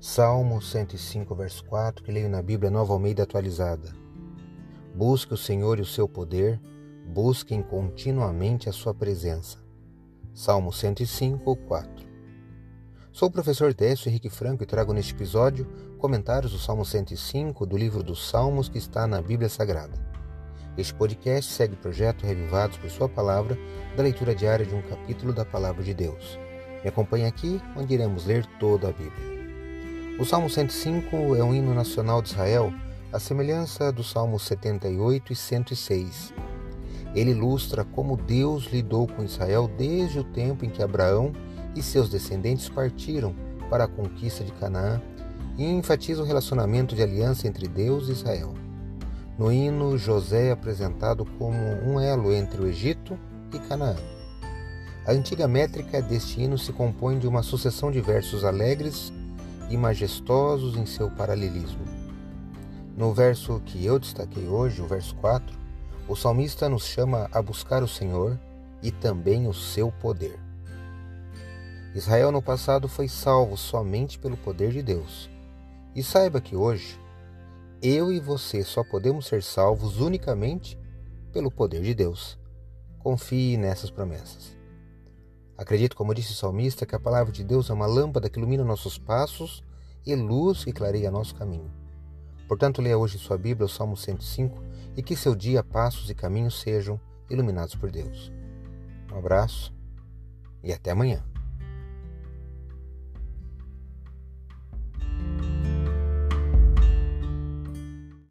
Salmo 105, verso 4, que leio na Bíblia Nova Almeida atualizada. Busque o Senhor e o seu poder, busquem continuamente a sua presença. Salmo 105, 4. Sou o professor Décio Henrique Franco e trago neste episódio comentários do Salmo 105 do livro dos Salmos que está na Bíblia Sagrada. Este podcast segue o projeto Revivados por Sua Palavra, da leitura diária de um capítulo da Palavra de Deus. Me acompanhe aqui, onde iremos ler toda a Bíblia. O Salmo 105 é um hino nacional de Israel, à semelhança dos Salmos 78 e 106. Ele ilustra como Deus lidou com Israel desde o tempo em que Abraão e seus descendentes partiram para a conquista de Canaã e enfatiza o relacionamento de aliança entre Deus e Israel. No hino, José é apresentado como um elo entre o Egito e Canaã. A antiga métrica deste hino se compõe de uma sucessão de versos alegres e majestosos em seu paralelismo. No verso que eu destaquei hoje, o verso 4, o salmista nos chama a buscar o Senhor e também o seu poder. Israel no passado foi salvo somente pelo poder de Deus. E saiba que hoje, eu e você só podemos ser salvos unicamente pelo poder de Deus. Confie nessas promessas. Acredito, como disse o salmista, que a palavra de Deus é uma lâmpada que ilumina nossos passos e luz que clareia nosso caminho. Portanto, leia hoje sua Bíblia, o Salmo 105, e que seu dia, passos e caminhos sejam iluminados por Deus. Um abraço e até amanhã.